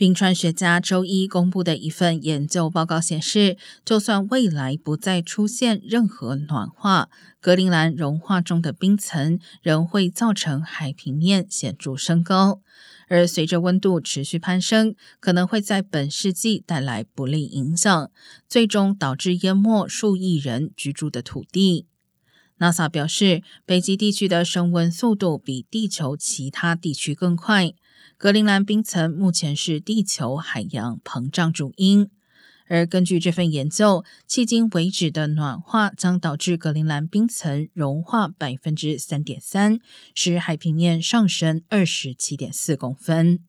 冰川学家周一公布的一份研究报告显示，就算未来不再出现任何暖化，格陵兰融化中的冰层仍会造成海平面显著升高，而随着温度持续攀升，可能会在本世纪带来不利影响，最终导致淹没数亿人居住的土地。NASA 表示，北极地区的升温速度比地球其他地区更快。格陵兰冰层目前是地球海洋膨胀主因，而根据这份研究，迄今为止的暖化将导致格陵兰冰层融化百分之三点三，使海平面上升二十七点四公分。